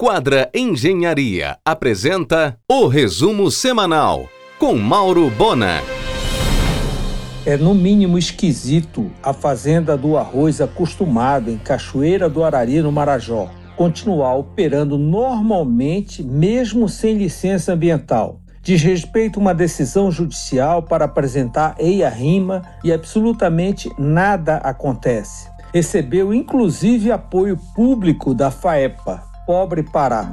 Quadra Engenharia apresenta o resumo semanal com Mauro Bona. É no mínimo esquisito a fazenda do arroz acostumado em Cachoeira do Arari, no Marajó, continuar operando normalmente, mesmo sem licença ambiental. Diz respeito a uma decisão judicial para apresentar EIA-RIMA e absolutamente nada acontece. Recebeu inclusive apoio público da FAEPA, Pobre Pará.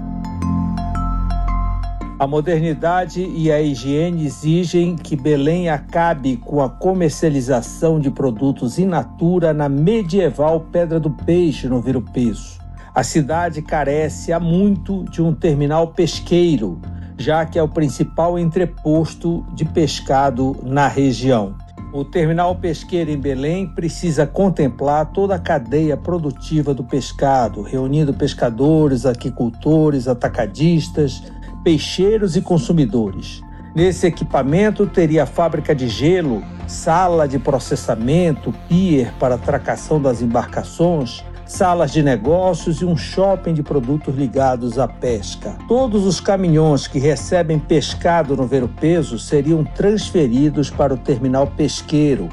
A modernidade e a higiene exigem que Belém acabe com a comercialização de produtos in natura na medieval Pedra do Peixe, no Viro Peso. A cidade carece há muito de um terminal pesqueiro, já que é o principal entreposto de pescado na região. O terminal pesqueiro em Belém precisa contemplar toda a cadeia produtiva do pescado, reunindo pescadores, aquicultores, atacadistas, peixeiros e consumidores. Nesse equipamento teria fábrica de gelo, sala de processamento, pier para tracação das embarcações, salas de negócios e um shopping de produtos ligados à pesca. Todos os caminhões que recebem pescado no Vero Peso seriam transferidos para o terminal pesqueiro,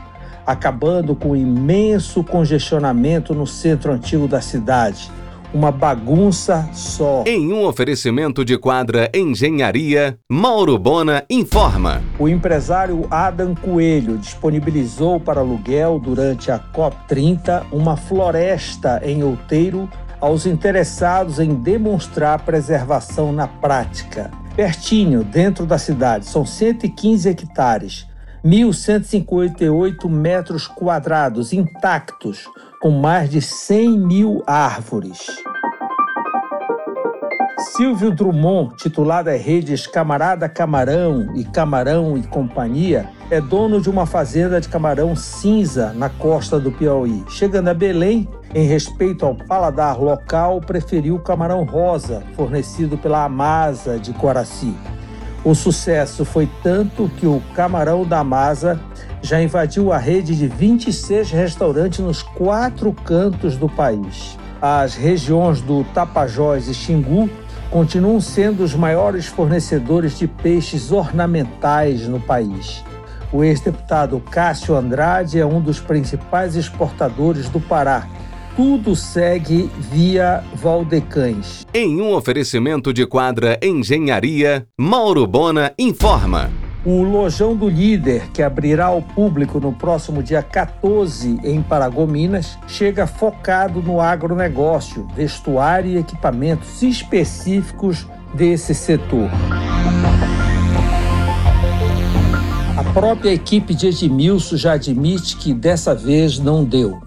acabando com o imenso congestionamento no centro antigo da cidade uma bagunça só. Em um oferecimento de quadra Engenharia, Mauro Bona informa. O empresário Adam Coelho disponibilizou para aluguel durante a COP30 uma floresta em outeiro aos interessados em demonstrar preservação na prática. Pertinho, dentro da cidade, são 115 hectares, 1.158 metros quadrados intactos com mais de 100 mil árvores. Silvio Drummond, titular das redes Camarada Camarão e Camarão e Companhia, é dono de uma fazenda de camarão cinza na costa do Piauí. Chegando a Belém, em respeito ao paladar local, preferiu o camarão rosa, fornecido pela Amasa de Coraci. O sucesso foi tanto que o camarão da Amasa já invadiu a rede de 26 restaurantes nos quatro cantos do país. As regiões do Tapajós e Xingu continuam sendo os maiores fornecedores de peixes ornamentais no país. O ex-deputado Cássio Andrade é um dos principais exportadores do Pará. Tudo segue via Valdecães. Em um oferecimento de quadra Engenharia, Mauro Bona informa. O Lojão do Líder, que abrirá ao público no próximo dia 14 em Paragominas, chega focado no agronegócio, vestuário e equipamentos específicos desse setor. A própria equipe de Edmilson já admite que dessa vez não deu.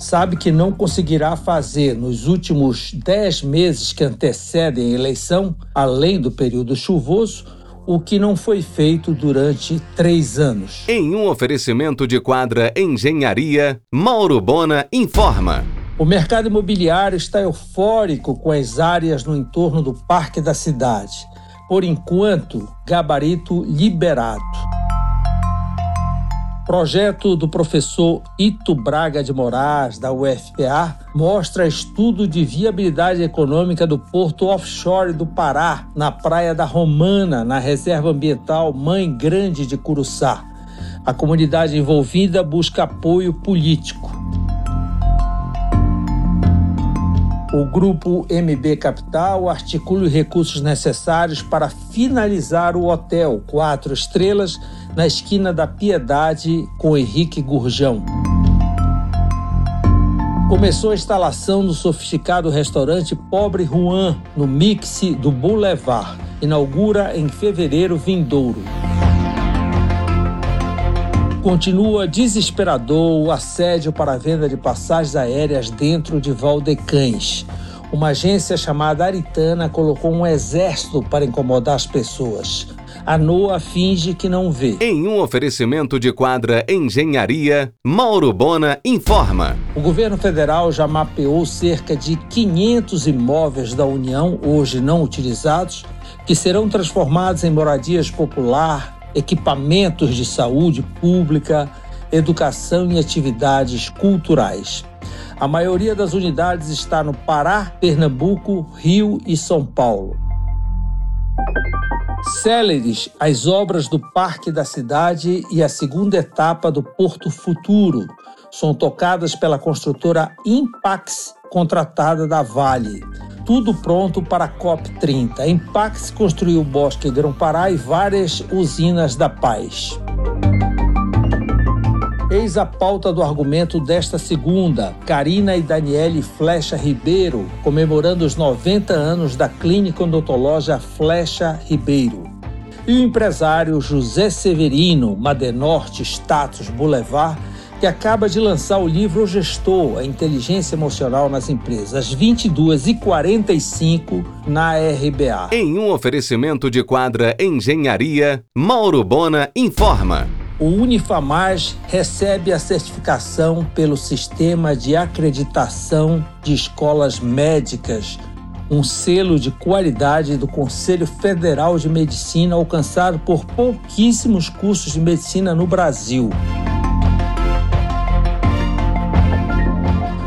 Sabe que não conseguirá fazer nos últimos 10 meses que antecedem a eleição, além do período chuvoso, o que não foi feito durante três anos. Em um oferecimento de quadra Engenharia, Mauro Bona informa. O mercado imobiliário está eufórico com as áreas no entorno do Parque da Cidade. Por enquanto, gabarito liberado. Projeto do professor Ito Braga de Moraes, da UFPA, mostra estudo de viabilidade econômica do porto offshore do Pará, na Praia da Romana, na Reserva Ambiental Mãe Grande de Curuçá. A comunidade envolvida busca apoio político. O grupo MB Capital articula os recursos necessários para finalizar o hotel quatro estrelas na esquina da Piedade com Henrique Gurjão. Começou a instalação do sofisticado restaurante Pobre Juan, no Mix do Boulevard. Inaugura em fevereiro vindouro. Continua desesperador o assédio para a venda de passagens aéreas dentro de Valdecães. Uma agência chamada Aritana colocou um exército para incomodar as pessoas. A NOA finge que não vê. Em um oferecimento de quadra Engenharia, Mauro Bona informa. O governo federal já mapeou cerca de 500 imóveis da União, hoje não utilizados, que serão transformados em moradias popular, equipamentos de saúde pública, educação e atividades culturais. A maioria das unidades está no Pará, Pernambuco, Rio e São Paulo. Céleres as obras do Parque da Cidade e a segunda etapa do Porto Futuro. São tocadas pela construtora Impax, contratada da Vale. Tudo pronto para a COP30. A Impax construiu o Bosque Grão-Pará e várias usinas da paz. Eis a pauta do argumento desta segunda. Karina e Daniele Flecha Ribeiro, comemorando os 90 anos da Clínica Odontológica Flecha Ribeiro. E o empresário José Severino, Madenorte Status Boulevard, que acaba de lançar o livro O Gestor, a Inteligência Emocional nas Empresas, às 22h45 na RBA. Em um oferecimento de quadra Engenharia, Mauro Bona informa o Unifamage recebe a certificação pelo Sistema de Acreditação de Escolas Médicas, um selo de qualidade do Conselho Federal de Medicina alcançado por pouquíssimos cursos de medicina no Brasil.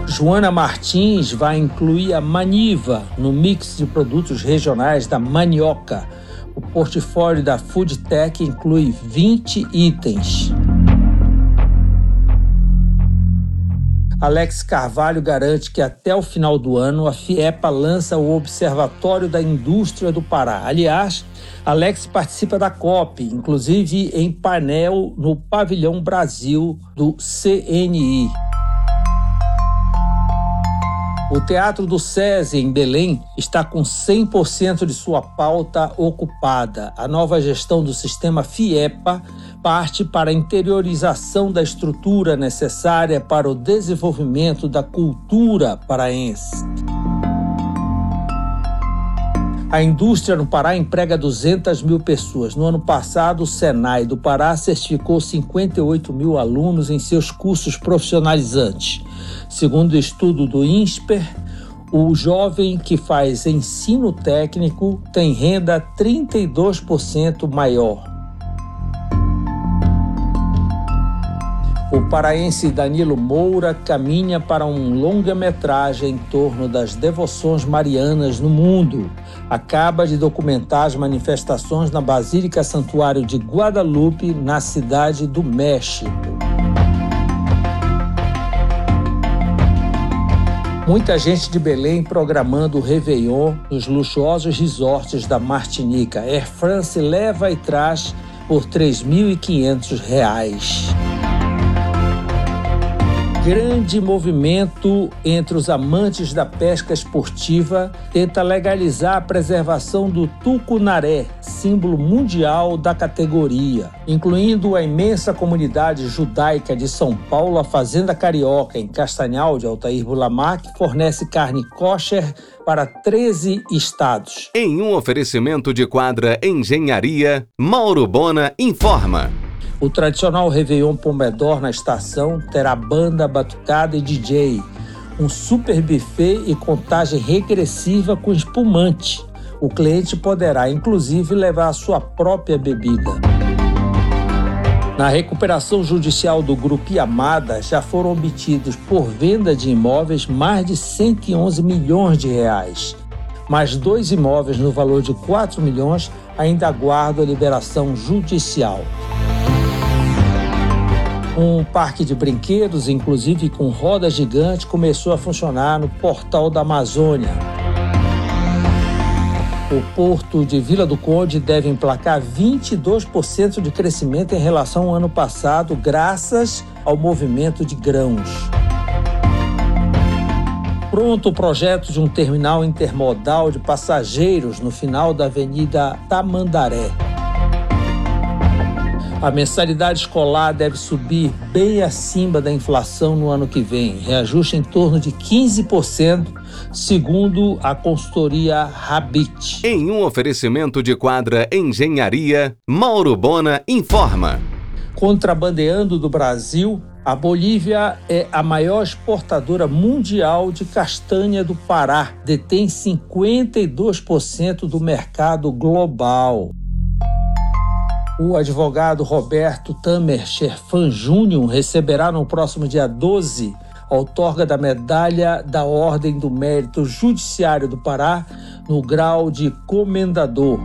Joana Martins vai incluir a Maniva no mix de produtos regionais da Manioca o portfólio da Foodtech inclui 20 itens. Alex Carvalho garante que até o final do ano a FIEPA lança o Observatório da Indústria do Pará. Aliás, Alex participa da COP, inclusive em painel no Pavilhão Brasil do CNI. O Teatro do SESI, em Belém, está com 100% de sua pauta ocupada. A nova gestão do sistema FIEPA parte para a interiorização da estrutura necessária para o desenvolvimento da cultura paraense. A indústria no Pará emprega 200 mil pessoas. No ano passado, o Senai do Pará certificou 58 mil alunos em seus cursos profissionalizantes. Segundo o estudo do INSPER, o jovem que faz ensino técnico tem renda 32% maior. O paraense Danilo Moura caminha para um longa-metragem em torno das devoções marianas no mundo. Acaba de documentar as manifestações na Basílica Santuário de Guadalupe, na cidade do México. Muita gente de Belém programando o Réveillon nos luxuosos resorts da Martinica. Air France leva e traz por R$ 3.500 grande movimento entre os amantes da pesca esportiva tenta legalizar a preservação do tucunaré, símbolo mundial da categoria, incluindo a imensa comunidade judaica de São Paulo, a Fazenda Carioca, em Castanhal de Altair Bulamar, que fornece carne kosher para 13 estados. Em um oferecimento de quadra Engenharia, Mauro Bona informa. O tradicional Réveillon Pomedor na estação terá banda, batucada e DJ, um super buffet e contagem regressiva com espumante. O cliente poderá, inclusive, levar a sua própria bebida. Na recuperação judicial do Grupo Yamada, já foram obtidos por venda de imóveis mais de 111 milhões de reais. Mais dois imóveis no valor de 4 milhões ainda aguardam liberação judicial. Um parque de brinquedos, inclusive com roda gigante, começou a funcionar no Portal da Amazônia. O porto de Vila do Conde deve emplacar 22% de crescimento em relação ao ano passado, graças ao movimento de grãos. Pronto o projeto de um terminal intermodal de passageiros no final da Avenida Tamandaré. A mensalidade escolar deve subir bem acima da inflação no ano que vem, reajuste em torno de 15%, segundo a consultoria Habit. Em um oferecimento de quadra Engenharia, Mauro Bona informa. Contrabandeando do Brasil, a Bolívia é a maior exportadora mundial de castanha do Pará, detém 52% do mercado global. O advogado Roberto Tamer Sherfan Júnior receberá no próximo dia 12 outorga da Medalha da Ordem do Mérito Judiciário do Pará no grau de comendador.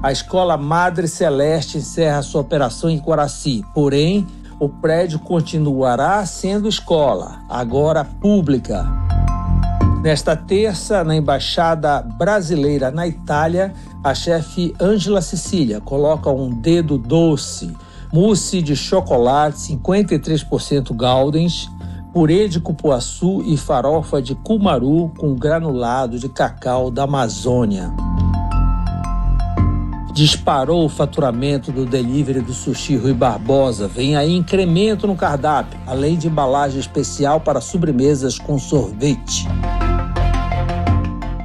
A Escola Madre Celeste encerra sua operação em Coraci, porém, o prédio continuará sendo escola, agora pública. Nesta terça, na Embaixada Brasileira na Itália, a chefe Ângela Cecília coloca um dedo doce, mousse de chocolate 53% Galdens, purê de cupuaçu e farofa de cumaru com granulado de cacau da Amazônia. Disparou o faturamento do delivery do Sushi Rui Barbosa. Vem aí incremento no cardápio, além de embalagem especial para sobremesas com sorvete.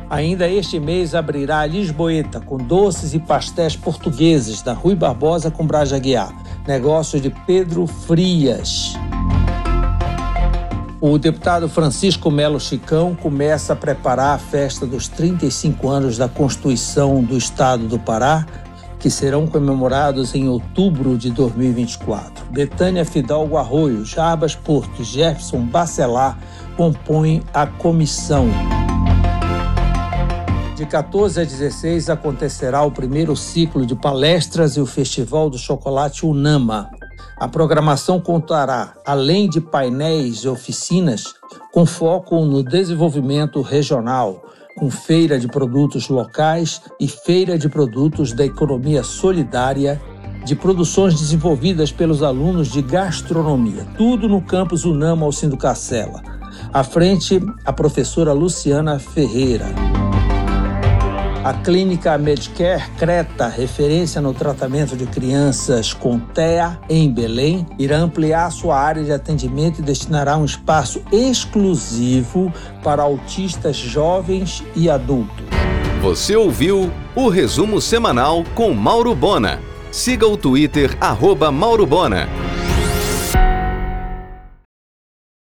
Ainda este mês abrirá a Lisboeta com doces e pastéis portugueses da Rui Barbosa com Braja Guiar, negócio de Pedro Frias. O deputado Francisco Melo Chicão começa a preparar a festa dos 35 anos da Constituição do Estado do Pará, que serão comemorados em outubro de 2024. Betânia Fidalgo Arroio, Jarbas Porto e Jefferson Bacelar compõem a comissão. De 14 a 16 acontecerá o primeiro ciclo de palestras e o Festival do Chocolate Unama. A programação contará, além de painéis e oficinas, com foco no desenvolvimento regional, com feira de produtos locais e feira de produtos da economia solidária de produções desenvolvidas pelos alunos de gastronomia, tudo no campus Unama Alcindo Cacela. À frente, a professora Luciana Ferreira. A clínica Medicare Creta, referência no tratamento de crianças com TEA em Belém, irá ampliar sua área de atendimento e destinará um espaço exclusivo para autistas jovens e adultos. Você ouviu o resumo semanal com Mauro Bona. Siga o Twitter, arroba Mauro Bona.